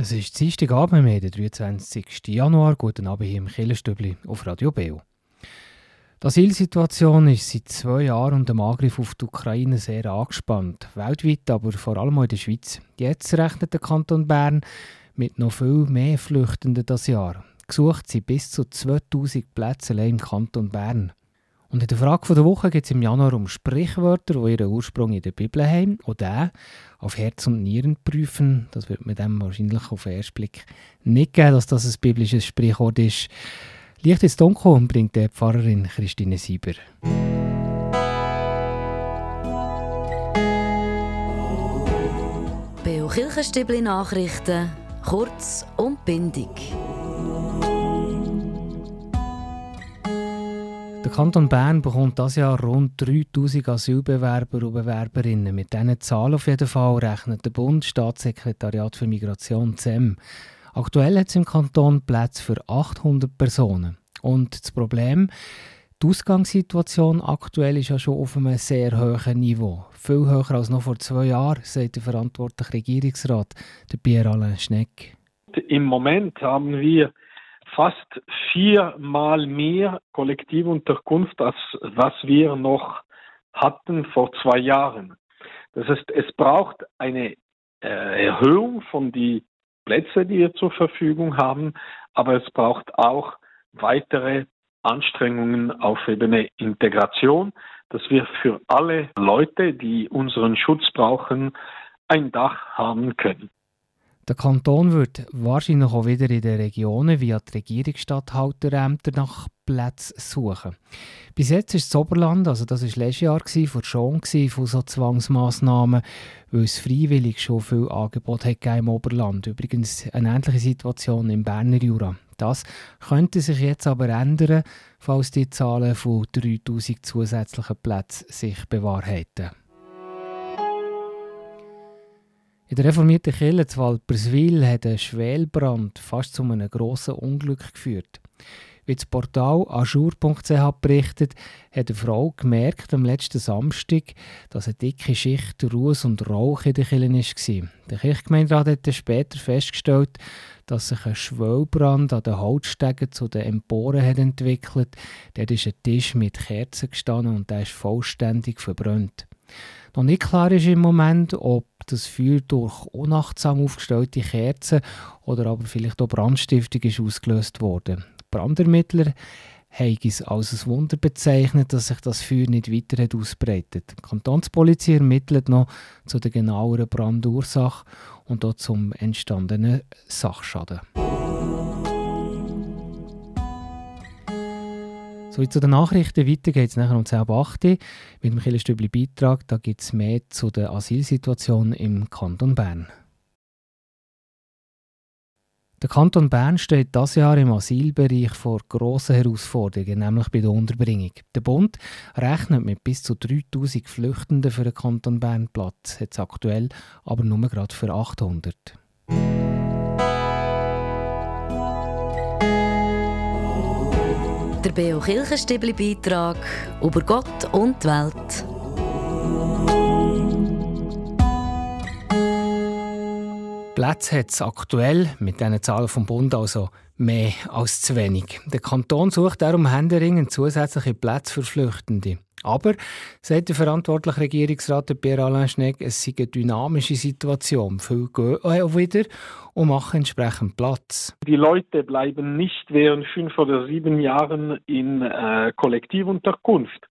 Es ist Dienstagabend, wir den 23. Januar. Guten Abend hier im Killerstübli auf Radio Beo. Die Asylsituation ist seit zwei Jahren und dem Angriff auf die Ukraine sehr angespannt. Weltweit, aber vor allem auch in der Schweiz. Jetzt rechnet der Kanton Bern mit noch viel mehr Flüchtenden das Jahr. Gesucht sind bis zu 2000 Plätze allein im Kanton Bern. Und in der Frage der Woche geht es im Januar um Sprichwörter, die ihren Ursprung in der Bibel haben. Und der auf Herz und Nieren prüfen, das wird mit dem wahrscheinlich auf den ersten Blick nicht geben, dass das ein biblisches Sprichwort ist. Licht ins Dunkel bringt die Pfarrerin Christine Sieber. Beo Kirchenstibli Nachrichten, kurz und bindig. Kanton Bern bekommt das Jahr rund 3000 Asylbewerber und Bewerberinnen. Mit diesen Zahlen auf jeden Fall rechnet der Bund Staatssekretariat für Migration ZEM. Aktuell hat es im Kanton Platz für 800 Personen. Und das Problem, die Ausgangssituation aktuell ist ja schon auf einem sehr hohen Niveau. Viel höher als noch vor zwei Jahren, sagt der verantwortliche Regierungsrat, der Pierre Alain Schneck. Im Moment haben wir fast viermal mehr Kollektivunterkunft, als was wir noch hatten vor zwei Jahren. Das heißt, es braucht eine äh, Erhöhung von die Plätze, die wir zur Verfügung haben, aber es braucht auch weitere Anstrengungen auf Ebene Integration, dass wir für alle Leute, die unseren Schutz brauchen, ein Dach haben können. Der Kanton wird wahrscheinlich auch wieder in den Regionen via die Regierungsstatthalterämter nach Plätzen suchen. Bis jetzt ist das Oberland, also das war letztes Jahr, vor schon von so Zwangsmassnahmen, weil es freiwillig schon viel Angebot hat im Oberland. Übrigens eine ähnliche Situation im Berner Jura. Das könnte sich jetzt aber ändern, falls die Zahlen von 3000 zusätzlichen Plätzen sich bewahrheiten. In der reformierten Kirche zu Walperswil hat ein Schwelbrand fast zu einem grossen Unglück geführt. Wie das Portal ajour.ch berichtet, hat eine Frau gemerkt am letzten Samstag, dass eine dicke Schicht Ruß und Rauch in der Kirche war. Der Kirchgemeinderat hat später festgestellt, dass sich ein Schwellbrand an den Holzstegen zu den Emporen hat entwickelt. Dort ist ein Tisch mit Kerzen gestanden und der ist vollständig verbrannt. Noch nicht klar ist im Moment, ob das Feuer durch unachtsam aufgestellte Kerzen oder aber vielleicht auch Brandstiftung ist ausgelöst wurde. Brandermittler haben es als ein Wunder bezeichnet, dass sich das Feuer nicht weiter hat ausbreitet. Die Kantonspolizei ermittelt noch zu der genaueren Brandursache und auch zum entstandenen Sachschaden. So, zu den Nachrichten weiter geht es nachher um 10.08 Uhr mit dem Killerstübli Beitrag. Da gibt es mehr zu der Asylsituation im Kanton Bern. Der Kanton Bern steht das Jahr im Asylbereich vor grossen Herausforderungen, nämlich bei der Unterbringung. Der Bund rechnet mit bis zu 3000 Flüchtenden für den Kanton Bern Platz, jetzt aktuell aber nur gerade für 800. Der Beo Kirchenstibli Beitrag über Gott und die Welt. Plätze hat es aktuell mit diesen Zahlen vom Bund also mehr als zu wenig. Der Kanton sucht darum händeringend zusätzliche Plätze für Flüchtende. Aber, sagt der verantwortliche Regierungsrat Pierre Alain Schneck, es sei eine dynamische Situation. Viele gehen auch wieder und machen entsprechend Platz. Die Leute bleiben nicht während fünf oder sieben Jahren in äh, Kollektivunterkunft.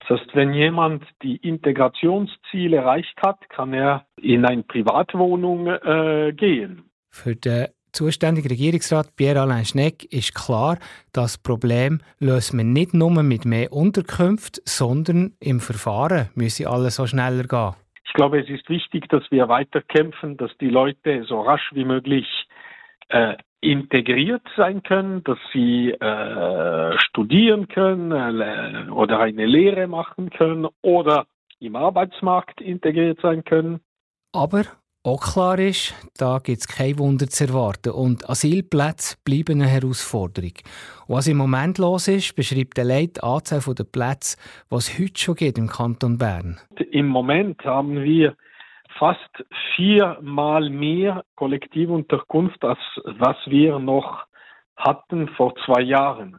Das heißt, wenn jemand die Integrationsziele erreicht hat, kann er in eine Privatwohnung äh, gehen. Für den zuständige Regierungsrat Pierre-Alain Schneck ist klar, das Problem löst man nicht nur mit mehr Unterkünften, sondern im Verfahren müsse alles so schneller gehen. Ich glaube, es ist wichtig, dass wir weiter kämpfen, dass die Leute so rasch wie möglich äh, integriert sein können, dass sie äh, studieren können äh, oder eine Lehre machen können oder im Arbeitsmarkt integriert sein können. Aber auch klar ist, da gibt es kein Wunder zu erwarten und Asylplätze bleiben eine Herausforderung. Und was im Moment los ist, beschreibt der Leit die Anzahl der Plätze, die es heute schon gibt im Kanton Bern. Im Moment haben wir fast viermal mehr Kollektivunterkunft, als was wir noch hatten vor zwei Jahren.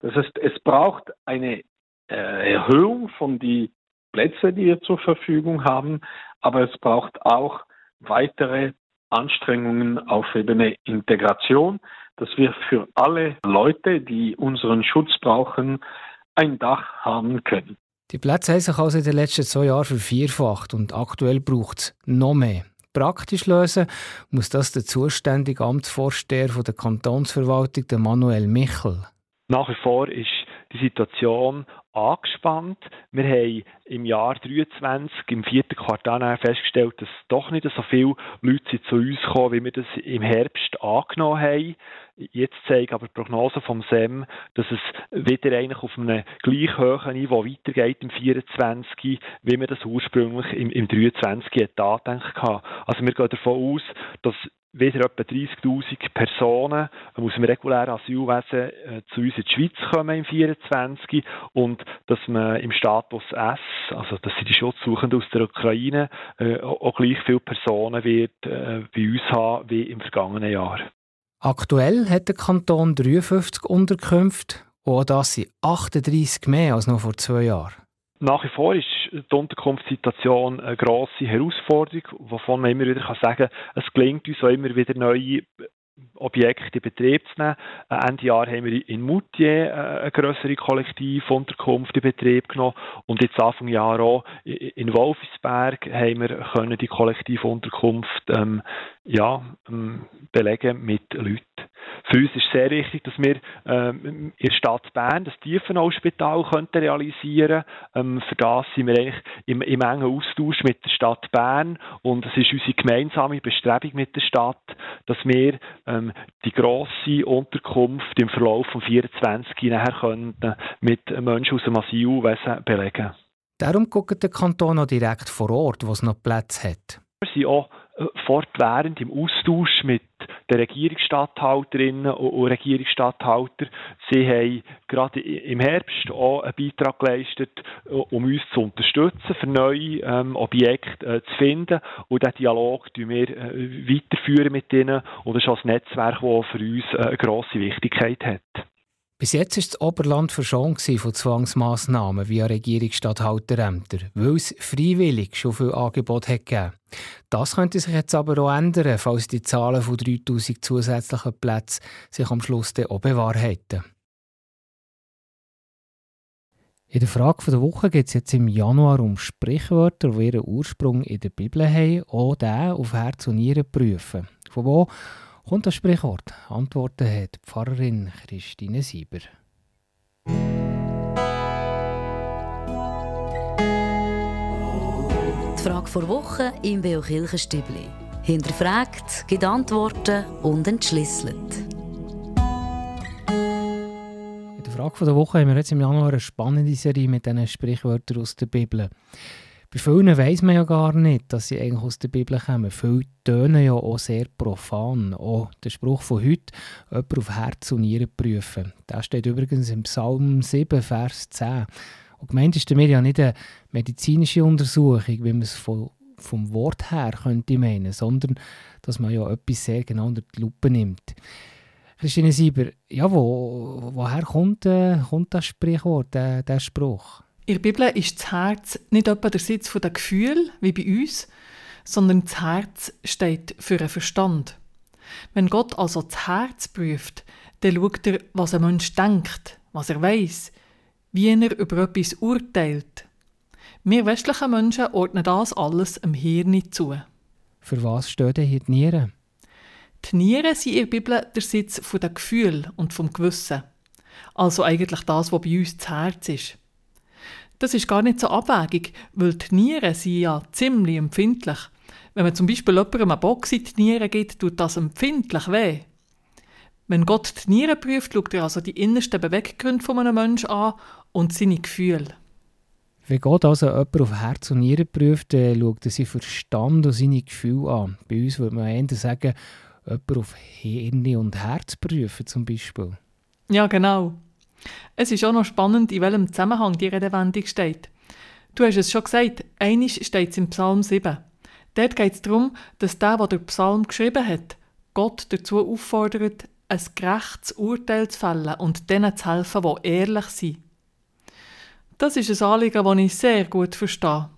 Das heißt, es braucht eine äh, Erhöhung von die Plätze, die wir zur Verfügung haben, aber es braucht auch weitere Anstrengungen auf Ebene Integration, dass wir für alle Leute, die unseren Schutz brauchen, ein Dach haben können. Die Plätze haben sich also in den letzten zwei Jahren vervierfacht und aktuell braucht es noch mehr. Praktisch lösen muss das der zuständige Amtsvorsteher der Kantonsverwaltung, der Manuel Michel. Nach wie vor ist die Situation angespannt. Wir haben im Jahr 2023, im vierten Quartal, festgestellt, dass doch nicht so viele Leute zu uns kommen, wie wir das im Herbst angenommen haben. Jetzt zeigen aber die Prognosen vom SEM, dass es wieder eigentlich auf einem gleich hohen Niveau weitergeht im 24, wie wir das ursprünglich im, im 23 angedenkt haben. Also wir gehen davon aus, dass wieder etwa 30.000 Personen aus dem regulären Asylwesen äh, zu uns in die Schweiz kommen im 24 und dass man im Status S, also das sind die Schutzsuchenden aus der Ukraine, äh, auch gleich viele Personen wird äh, bei uns haben wie im vergangenen Jahr. Aktuell hat der Kanton 53 Unterkünfte und das sind 38 mehr als noch vor zwei Jahren. Nach wie vor ist die Unterkunftssituation eine grosse Herausforderung, wovon man immer wieder sagen kann, es gelingt uns auch immer wieder neue Objekte in Betrieb zu nehmen. Äh, Ende Jahr haben wir in Moutier äh, eine größere Kollektivunterkunft in Betrieb genommen und jetzt Anfang Jahr auch in Wolfsberg haben wir können die Kollektivunterkunft ähm, ja, ähm, belegen mit Leuten. Für uns ist sehr wichtig, dass wir ähm, in der Stadt Bern das Tiefenauspital könnten realisieren könnten. Ähm, für das sind wir eigentlich im, im engen Austausch mit der Stadt Bern und es ist unsere gemeinsame Bestrebung mit der Stadt, dass wir ähm, die grosse Unterkunft im Verlauf von 24 nachher könnten mit Menschen aus dem Asylwesen belegen. Darum guckt der Kanton auch direkt vor Ort, wo es noch Platz hat. Wir sind auch fortwährend im Austausch mit den Regierungsstatthalterinnen und Regierungsstatthalter. Sie haben gerade im Herbst auch einen Beitrag geleistet, um uns zu unterstützen, für neue ähm, Objekte äh, zu finden. Und diesen Dialog führen wir äh, weiterführen mit ihnen. Und das ist ein Netzwerk, das für uns äh, eine grosse Wichtigkeit hat. Bis jetzt war das Oberland verschont von Zwangsmassnahmen via Regierungsstatthalterämter, weil es freiwillig schon viel Angebot hat gegeben. Das könnte sich jetzt aber auch ändern, falls die Zahlen von 3000 zusätzlichen Plätzen sich am Schluss dann auch bewahrheiten. In der Frage der Woche geht es jetzt im Januar um Sprichwörter, die ihren Ursprung in der Bibel haben, auch den auf Herz und Nieren prüfen. Von wo kommt das Sprichwort? Antworten hat die Pfarrerin Christine Sieber. Die Frage vor Woche im Beo Kirchenstübli. Hinterfragt, gibt Antworten und entschlüsselt. In der Frage der Woche haben wir jetzt im Januar eine spannende Serie mit diesen Sprichwörtern aus der Bibel. Bei vielen weiss man ja gar nicht, dass sie eigentlich aus der Bibel kommen. Viele tönen ja auch sehr profan. Auch der Spruch von heute, jemand auf Herz und Nieren prüfen. Der steht übrigens im Psalm 7, Vers 10. Und gemeint ist damit ja nicht eine medizinische Untersuchung, wie man es von, vom Wort her könnte meinen, sondern dass man ja etwas sehr genau unter die Lupe nimmt. Christine Sieber, ja, wo, woher kommt, äh, kommt das Sprichwort, äh, der Spruch? In der Bibel ist das Herz nicht etwa der Sitz der Gefühle, wie bei uns, sondern das Herz steht für einen Verstand. Wenn Gott also das Herz prüft, dann schaut er, was ein Mensch denkt, was er weiß, wie er über etwas urteilt. Wir westlichen Menschen ordnen das alles im Hirn zu. Für was stehen denn hier die Nieren? Die Nieren sind in der Bibel der Sitz der Gefühle und vom Gewissen. Also eigentlich das, was bei uns das Herz ist. Das ist gar nicht so abwägig, weil die Nieren sind ja ziemlich empfindlich. Wenn man zum Beispiel jemandem einen Box in die Nieren gibt, tut das empfindlich weh. Wenn Gott die Nieren prüft, schaut er also die innersten Beweggründe von einem Menschen an und seine Gefühle. Wenn Gott also jemanden auf Herz und Nieren prüft, dann schaut er sein Verstand und seine Gefühle an. Bei uns würde man eher sagen, jemanden auf Hirn und Herz prüfen zum Beispiel. Ja, genau. Es ist auch noch spannend, in welchem Zusammenhang die Redewendung steht. Du hast es schon gesagt, einisch steht es im Psalm 7. Dort geht es darum, dass der, der den Psalm geschrieben hat, Gott dazu auffordert, ein gerechtes Urteil zu fällen und denen zu helfen, die ehrlich sind. Das ist ein Anliegen, das ich sehr gut verstehe.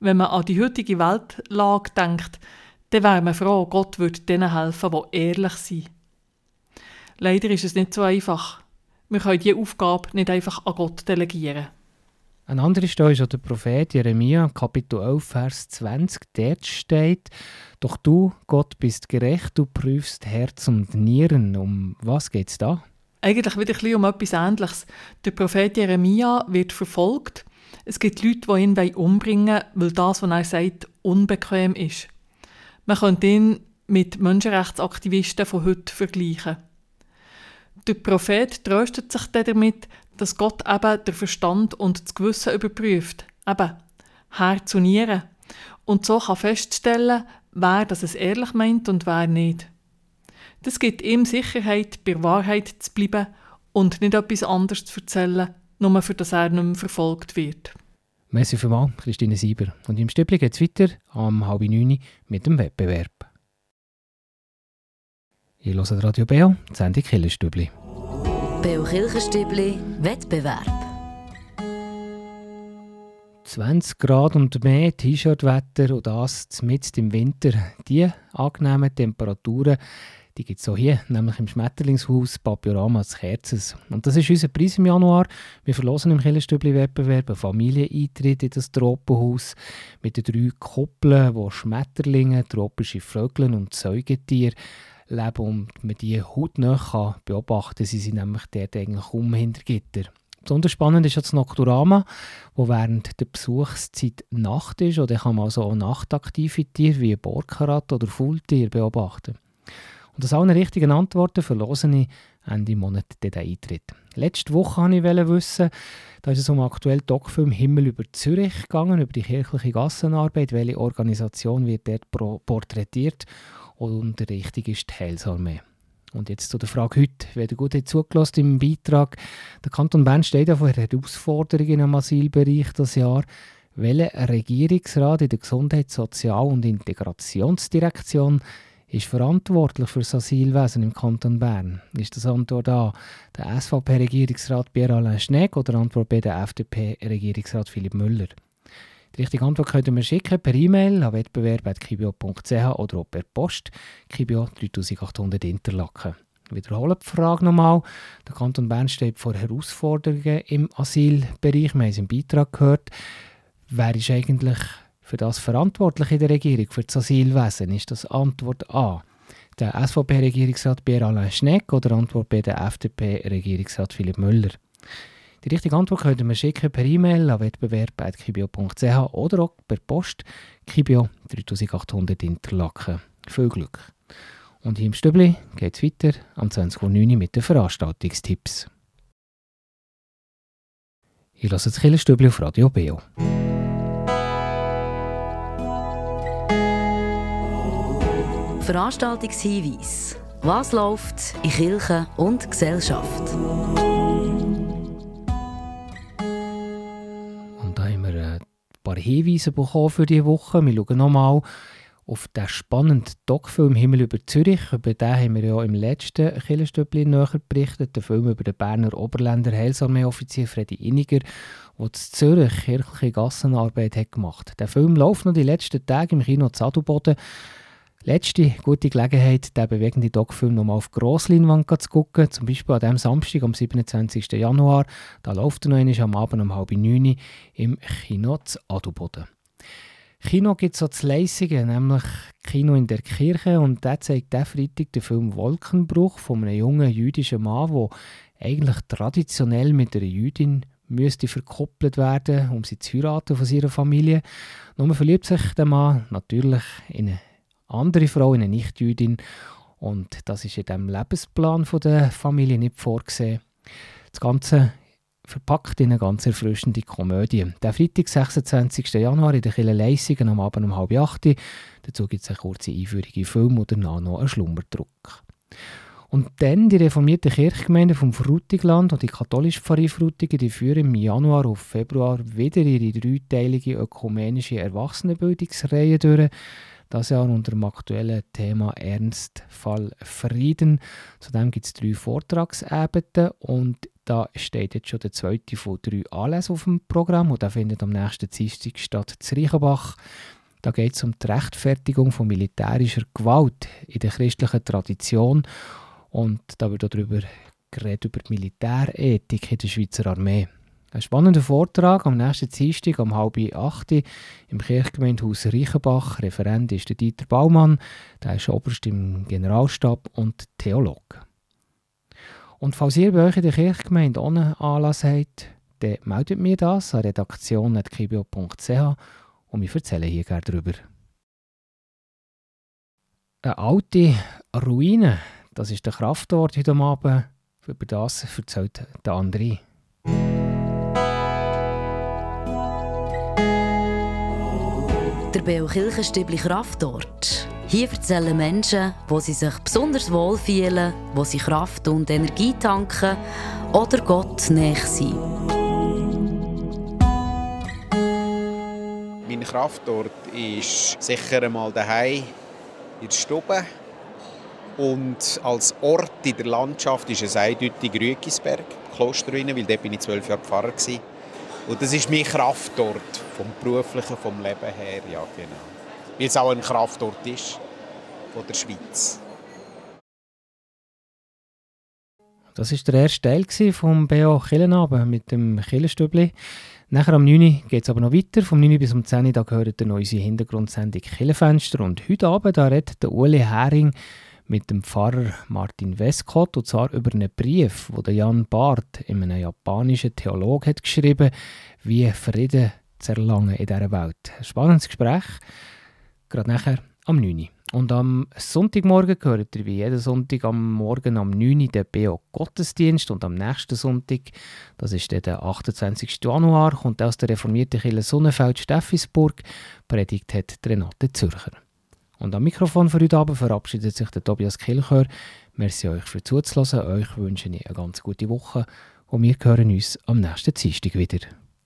Wenn man an die heutige Weltlage denkt, dann wäre man froh, Gott würde denen helfen, die ehrlich sind. Leider ist es nicht so einfach. Wir können diese Aufgabe nicht einfach an Gott delegieren. Ein anderer Stelle ist auch der Prophet Jeremia, Kapitel 11, Vers 20. Dort steht, Doch du, Gott, bist gerecht, du prüfst Herz und Nieren. Um was geht es da? Eigentlich wieder ein bisschen um etwas Ähnliches. Der Prophet Jeremia wird verfolgt. Es gibt Leute, die ihn umbringen wollen, weil das, was er sagt, unbequem ist. Man könnte ihn mit Menschenrechtsaktivisten von heute vergleichen. Der Prophet tröstet sich damit, dass Gott eben den Verstand und das Gewissen überprüft, eben Herz und Nieren, und so kann feststellen, wer das es ehrlich meint und wer nicht. Das gibt ihm Sicherheit, bei Wahrheit zu bleiben und nicht etwas anderes zu erzählen, nur für das er nicht mehr verfolgt wird. Merci vielmals, Christine Sieber. Und im Stübli geht es weiter am halb neun mit dem Wettbewerb. Ich höre Radio Beo, die Sendung Killerstübli. Beo Kirchenstübli Wettbewerb. 20 Grad und mehr T-Shirt-Wetter und das mitten im Winter. Die angenehmen Temperaturen die gibt es auch hier, nämlich im Schmetterlingshaus Papiorama des Kerzes. Und das ist unser Preis im Januar. Wir verlosen im Killerstübli-Wettbewerb einen Familieneintritt in das Tropenhaus mit den drei Koppeln, wo Schmetterlinge, tropische Vögel und Säugetiere leben und man die hautnah beobachten kann. Sie sind nämlich dort eigentlich um hinter Gitter. Besonders spannend ist das Nocturama, wo während der Besuchszeit Nacht ist. Oder kann man also auch nachtaktive Tiere wie Borkarat oder Faultier beobachten. Und aus allen richtigen Antworten verlose ich Ende Monat den Eintritt. Letzte Woche wollte ich wissen, da ist es um aktuell Doc-Film Himmel über Zürich gegangen, über die kirchliche Gassenarbeit, welche Organisation wird dort porträtiert und richtig ist die Heilsarmee. Und jetzt zu der Frage heute. Wer gut hat zugelassen im Beitrag. Der Kanton Bern steht ja vor Herausforderungen im Asylbereich das Jahr. Welcher Regierungsrat in der Gesundheits-, Sozial- und Integrationsdirektion ist verantwortlich für das Asylwesen im Kanton Bern? Ist das Antwort A der SVP-Regierungsrat Pierre-Alain Schnegg oder Antwort B der FDP-Regierungsrat Philipp Müller? Die richtige Antwort könnt ihr mir schicken per E-Mail an wettbewerb.kibio.ch oder per Post. Kibio 3800 Interlaken. Ich wiederhole die Frage nochmal. Der Kanton Bern steht vor Herausforderungen im Asylbereich. Wir haben es im Beitrag gehört. Wer ist eigentlich für das verantwortlich in der Regierung, für das Asylwesen? Ist das Antwort A? Der SVP-Regierungsrat Pierre-Alain Schneck oder Antwort B der FDP-Regierungsrat Philipp Müller? Die richtige Antwort könnt ihr mir schicken per E-Mail an wettbewerb.kibio.ch oder auch per Post Kibio 3800 Interlaken. Viel Glück! Und hier im Stübli geht es weiter am 20.09 Uhr mit den Veranstaltungstipps. Ich lasse das Killerstübli auf Radio Beo. Veranstaltungshinweis. Was läuft in Kirche und Gesellschaft? Hinweise bekommen für diese Woche. Wir schauen nochmal auf den spannenden Doc-Film Himmel über Zürich. Über den haben wir ja im letzten Killerstübli näher berichtet. Der Film über den Berner Oberländer Heilsarmee-Offizier Freddy Inniger, der in Zürich kirchliche Gassenarbeit hat gemacht hat. Der Film läuft noch die letzten Tage im Kino Zadelboden. Letzte gute Gelegenheit, den bewegenden Doc-Film nochmal auf Grossleinwand zu gucken. Zum Beispiel an diesem Samstag, am 27. Januar. Da läuft er noch einmal am Abend um halb neun im Kino zu Adelboden. Kino gibt es auch zu Leisingen, nämlich Kino in der Kirche. Und der zeigt der Freitag den Film Wolkenbruch von einem jungen jüdischen Mann, der eigentlich traditionell mit einer Jüdin müsste verkoppelt werden, um sie zu heiraten von seiner Familie. Nur verliebt sich der Mann natürlich in eine andere Frau, eine Nichtjüdin. Und das ist in dem Lebensplan der Familie nicht vorgesehen. Das Ganze verpackt in eine ganz erfrischende Komödie. Der Freitag, 26. Januar in der Kille Leissingen am Abend um halb acht. Dazu gibt es eine kurze Einführung in Film und danach noch einen Schlummerdruck. Und dann die reformierte Kirchgemeinde vom Frutigland und die katholische Pfarrei Frutigen, die führen im Januar auf Februar wieder ihre dreiteilige ökumenische Erwachsenenbildungsreihe durch. Das Jahr unter dem aktuellen Thema Ernstfall Frieden. Zudem gibt es drei Vortragsabende und da steht jetzt schon der zweite von drei Anlässen auf dem Programm und der findet am nächsten Dienstag statt in Reichenbach. Da geht es um die Rechtfertigung von militärischer Gewalt in der christlichen Tradition und da wird darüber geredet über die Militärethik in der Schweizer Armee. Ein spannender Vortrag am nächsten Dienstag um halb acht im Kirchgemeindehaus Reichenbach. Referent ist der Dieter Baumann, der ist Oberst im Generalstab und Theologe. Und falls ihr bei euch in der Kirchgemeinde ohne Anlass habt, dann meldet mir das an redaktion.kibio.ch und wir erzählen hier gerne darüber. Eine alte Ruine, das ist der Kraftort heute Abend. Über das erzählt der andere. Der Beo Kirchenstübli Kraftort. Hier erzählen Menschen, wo sie sich besonders wohl fühlen, wo sie Kraft und Energie tanken oder Gott näher sind. Mein Kraftort ist sicher einmal daheim in der Stube. Und als Ort in der Landschaft ist es eindeutig Rügisberg, Klosterruine, weil dort bin ich zwölf Jahre Pfarrer war. Und das ist mein Kraftort, vom beruflichen, vom Leben her, ja genau. Weil es auch ein Kraftort ist von der Schweiz. Das war der erste Teil vom BO Killenabend mit dem Killenstübli. Nachher am 9. geht es aber noch weiter. Vom 9. bis um 10 Uhr gehört eine neue Hintergrundsendung Killenfenster. Und heute Abend da redet der Uli Hering mit dem Pfarrer Martin Westcott und zwar über einen Brief, wo der Jan Barth in einem japanischen Theolog hat geschrieben, wie Frieden zu erlangen in dieser Welt. Ein spannendes Gespräch, gerade nachher am 9. Und am Sonntagmorgen gehört ihr wie jeden Sonntag am Morgen am 9. der BO Gottesdienst und am nächsten Sonntag, das ist der 28. Januar, kommt aus der reformierten Kirche Sonnenfeld Steffisburg, predigt hat Renate Zürcher. Und am Mikrofon für heute Abend verabschiedet sich der Tobias Kilchör. Merci euch für zuzuhören. Euch wünsche ich eine ganz gute Woche und wir hören uns am nächsten Dienstag wieder.